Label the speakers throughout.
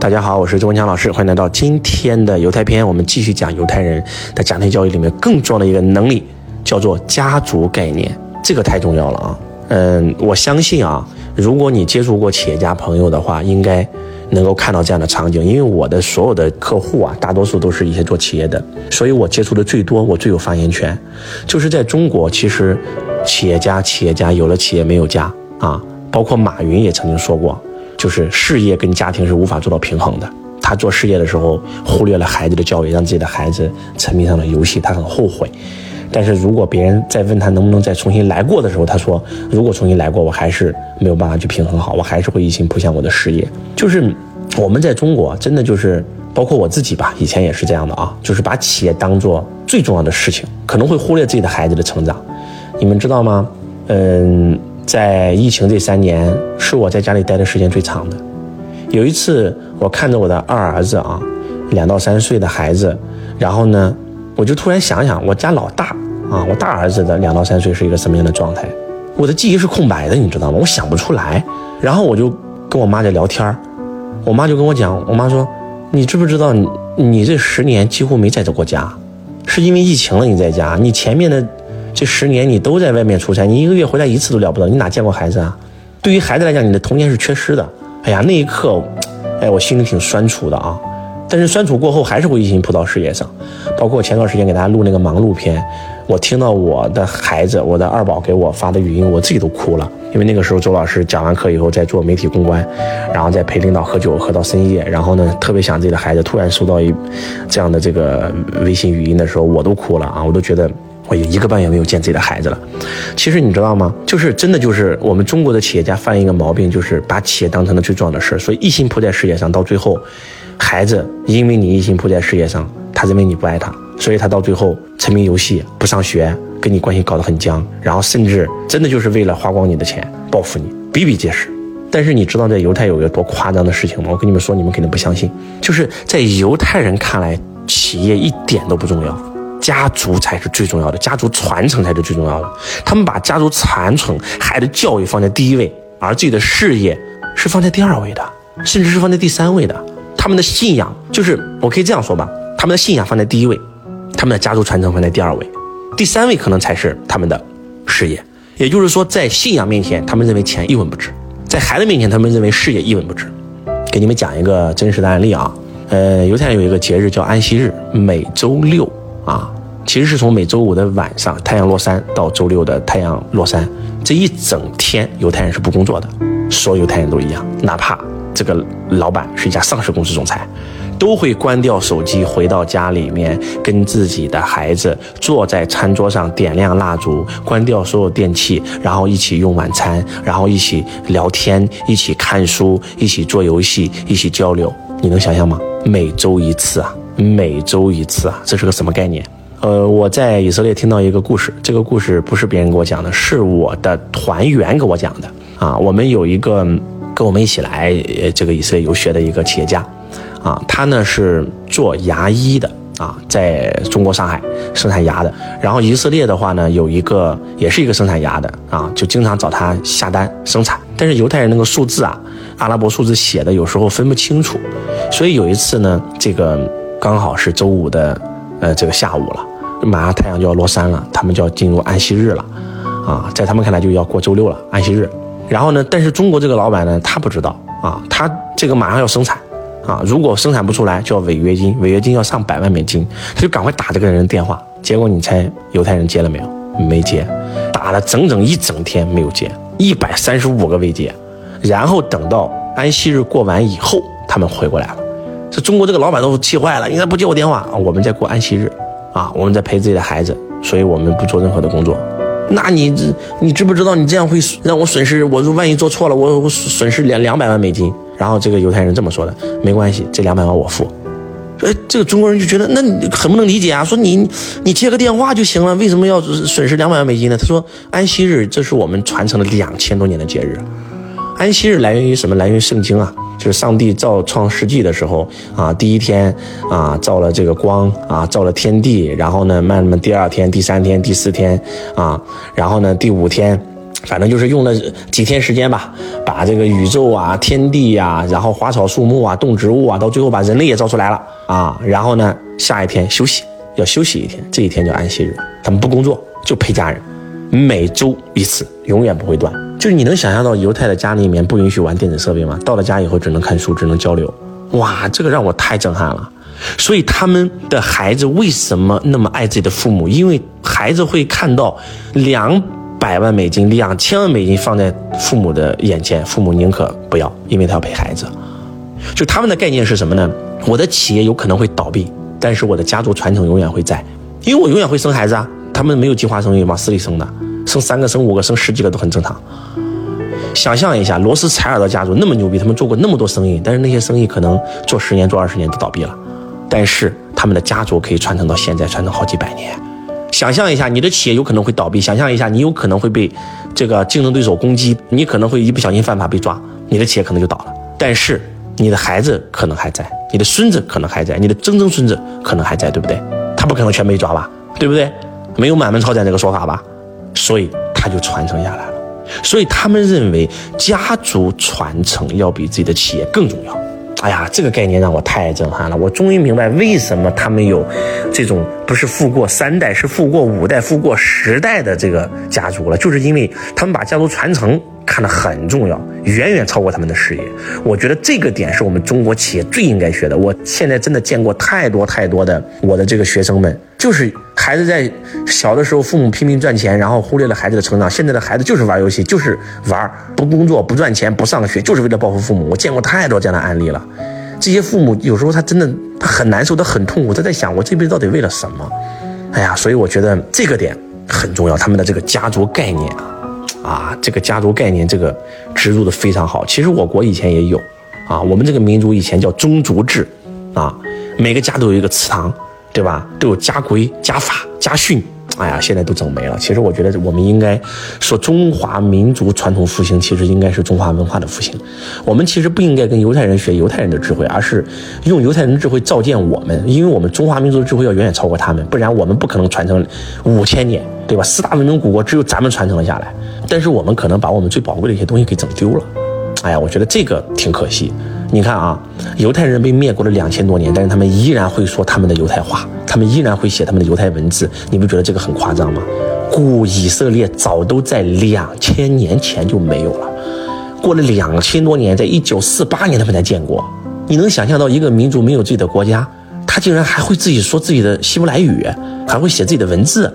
Speaker 1: 大家好，我是周文强老师，欢迎来到今天的犹太篇。我们继续讲犹太人的家庭教育里面更重要的一个能力，叫做家族概念。这个太重要了啊！嗯，我相信啊，如果你接触过企业家朋友的话，应该能够看到这样的场景。因为我的所有的客户啊，大多数都是一些做企业的，所以我接触的最多，我最有发言权。就是在中国，其实企业家，企业家有了企业没有家啊，包括马云也曾经说过。就是事业跟家庭是无法做到平衡的。他做事业的时候忽略了孩子的教育，让自己的孩子沉迷上了游戏，他很后悔。但是如果别人再问他能不能再重新来过的时候，他说：“如果重新来过，我还是没有办法去平衡好，我还是会一心扑向我的事业。”就是我们在中国真的就是包括我自己吧，以前也是这样的啊，就是把企业当做最重要的事情，可能会忽略自己的孩子的成长。你们知道吗？嗯。在疫情这三年，是我在家里待的时间最长的。有一次，我看着我的二儿子啊，两到三岁的孩子，然后呢，我就突然想想，我家老大啊，我大儿子的两到三岁是一个什么样的状态？我的记忆是空白的，你知道吗？我想不出来。然后我就跟我妈在聊天我妈就跟我讲，我妈说，你知不知道，你你这十年几乎没在这过家，是因为疫情了你在家，你前面的。这十年你都在外面出差，你一个月回来一次都了不得，你哪见过孩子啊？对于孩子来讲，你的童年是缺失的。哎呀，那一刻，哎，我心里挺酸楚的啊。但是酸楚过后，还是会一心扑到事业上。包括前段时间给大家录那个忙碌片，我听到我的孩子，我的二宝给我发的语音，我自己都哭了。因为那个时候周老师讲完课以后，在做媒体公关，然后在陪领导喝酒喝到深夜，然后呢，特别想自己的孩子，突然收到一这样的这个微信语音的时候，我都哭了啊，我都觉得。我有一个半月没有见自己的孩子了。其实你知道吗？就是真的，就是我们中国的企业家犯一个毛病，就是把企业当成了最重要的事所以一心扑在事业上，到最后，孩子因为你一心扑在事业上，他认为你不爱他，所以他到最后沉迷游戏，不上学，跟你关系搞得很僵，然后甚至真的就是为了花光你的钱报复你，比比皆是。但是你知道在犹太有一个多夸张的事情吗？我跟你们说，你们肯定不相信。就是在犹太人看来，企业一点都不重要。家族才是最重要的，家族传承才是最重要的。他们把家族传承、孩子教育放在第一位，而自己的事业是放在第二位的，甚至是放在第三位的。他们的信仰就是，我可以这样说吧，他们的信仰放在第一位，他们的家族传承放在第二位，第三位可能才是他们的事业。也就是说，在信仰面前，他们认为钱一文不值；在孩子面前，他们认为事业一文不值。给你们讲一个真实的案例啊，呃，犹太人有一个节日叫安息日，每周六。啊，其实是从每周五的晚上太阳落山到周六的太阳落山，这一整天犹太人是不工作的，所有犹太人都一样，哪怕这个老板是一家上市公司总裁，都会关掉手机，回到家里面跟自己的孩子坐在餐桌上点亮蜡烛，关掉所有电器，然后一起用晚餐，然后一起聊天，一起看书，一起做游戏，一起交流，你能想象吗？每周一次啊！每周一次啊，这是个什么概念？呃，我在以色列听到一个故事，这个故事不是别人给我讲的，是我的团员给我讲的啊。我们有一个跟我们一起来这个以色列游学的一个企业家，啊，他呢是做牙医的啊，在中国上海生产牙的。然后以色列的话呢，有一个也是一个生产牙的啊，就经常找他下单生产。但是犹太人那个数字啊，阿拉伯数字写的有时候分不清楚，所以有一次呢，这个。刚好是周五的，呃，这个下午了，马上太阳就要落山了，他们就要进入安息日了，啊，在他们看来就要过周六了，安息日。然后呢，但是中国这个老板呢，他不知道啊，他这个马上要生产，啊，如果生产不出来就要违约金，违约金要上百万美金，他就赶快打这个人电话。结果你猜犹太人接了没有？没接，打了整整一整天没有接，一百三十五个未接，然后等到安息日过完以后，他们回过来了。这中国这个老板都气坏了，你咋不接我电话？我们在过安息日，啊，我们在陪自己的孩子，所以我们不做任何的工作。那你这，你知不知道你这样会让我损失？我说万一做错了，我我损失两两百万美金。然后这个犹太人这么说的，没关系，这两百万我付。哎，这个中国人就觉得那很不能理解啊，说你你接个电话就行了，为什么要损失两百万美金呢？他说安息日这是我们传承了两千多年的节日，安息日来源于什么？来源于圣经啊。就是上帝造创世纪的时候啊，第一天啊造了这个光啊，造了天地，然后呢，慢慢第二天、第三天、第四天啊，然后呢，第五天反正就是用了几天时间吧，把这个宇宙啊、天地呀，然后花草树木啊、动植物啊，到最后把人类也造出来了啊。然后呢，下一天休息，要休息一天，这一天叫安息日，他们不工作，就陪家人，每周一次，永远不会断。就是你能想象到犹太的家里面不允许玩电子设备吗？到了家以后只能看书，只能交流。哇，这个让我太震撼了。所以他们的孩子为什么那么爱自己的父母？因为孩子会看到两。百万美金、两千万美金放在父母的眼前，父母宁可不要，因为他要陪孩子。就他们的概念是什么呢？我的企业有可能会倒闭，但是我的家族传承永远会在，因为我永远会生孩子啊。他们没有计划生育，往死里生的，生三个、生五个、生十几个都很正常。想象一下，罗斯柴尔德家族那么牛逼，他们做过那么多生意，但是那些生意可能做十年、做二十年都倒闭了，但是他们的家族可以传承到现在，传承好几百年。想象一下，你的企业有可能会倒闭。想象一下，你有可能会被这个竞争对手攻击，你可能会一不小心犯法被抓，你的企业可能就倒了。但是你的孩子可能还在，你的孙子可能还在，你的曾曾孙子可能还在，对不对？他不可能全被抓吧，对不对？没有满门抄斩这个说法吧？所以他就传承下来了。所以他们认为家族传承要比自己的企业更重要。哎呀，这个概念让我太震撼了！我终于明白为什么他们有这种不是富过三代，是富过五代、富过十代的这个家族了，就是因为他们把家族传承。看得很重要，远远超过他们的事业。我觉得这个点是我们中国企业最应该学的。我现在真的见过太多太多的我的这个学生们，就是孩子在小的时候父母拼命赚钱，然后忽略了孩子的成长。现在的孩子就是玩游戏，就是玩，不工作不赚钱不上学，就是为了报复父母。我见过太多这样的案例了。这些父母有时候他真的他很难受，他很痛苦，他在想我这辈子到底为了什么？哎呀，所以我觉得这个点很重要，他们的这个家族概念啊。啊，这个家族概念，这个植入的非常好。其实我国以前也有，啊，我们这个民族以前叫宗族制，啊，每个家都有一个祠堂，对吧？都有家规、家法、家训。哎呀，现在都整没了。其实我觉得我们应该说中华民族传统复兴，其实应该是中华文化的复兴。我们其实不应该跟犹太人学犹太人的智慧，而是用犹太人的智慧照见我们，因为我们中华民族的智慧要远远超过他们，不然我们不可能传承五千年，对吧？四大文明古国只有咱们传承了下来，但是我们可能把我们最宝贵的一些东西给整丢了。哎呀，我觉得这个挺可惜。你看啊，犹太人被灭国了两千多年，但是他们依然会说他们的犹太话，他们依然会写他们的犹太文字。你不觉得这个很夸张吗？古以色列早都在两千年前就没有了，过了两千多年，在一九四八年他们才建国。你能想象到一个民族没有自己的国家，他竟然还会自己说自己的希伯来语，还会写自己的文字？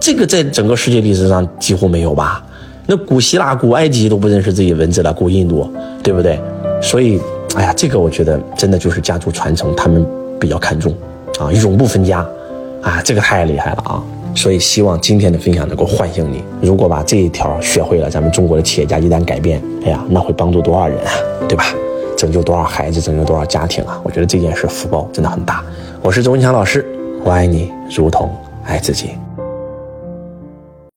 Speaker 1: 这个在整个世界历史上几乎没有吧？那古希腊、古埃及都不认识自己文字了，古印度，对不对？所以，哎呀，这个我觉得真的就是家族传承，他们比较看重，啊，永不分家，啊，这个太厉害了啊！所以希望今天的分享能够唤醒你。如果把这一条学会了，咱们中国的企业家一旦改变，哎呀，那会帮助多少人啊，对吧？拯救多少孩子，拯救多少家庭啊！我觉得这件事福报真的很大。我是周文强老师，我爱你如同爱自己。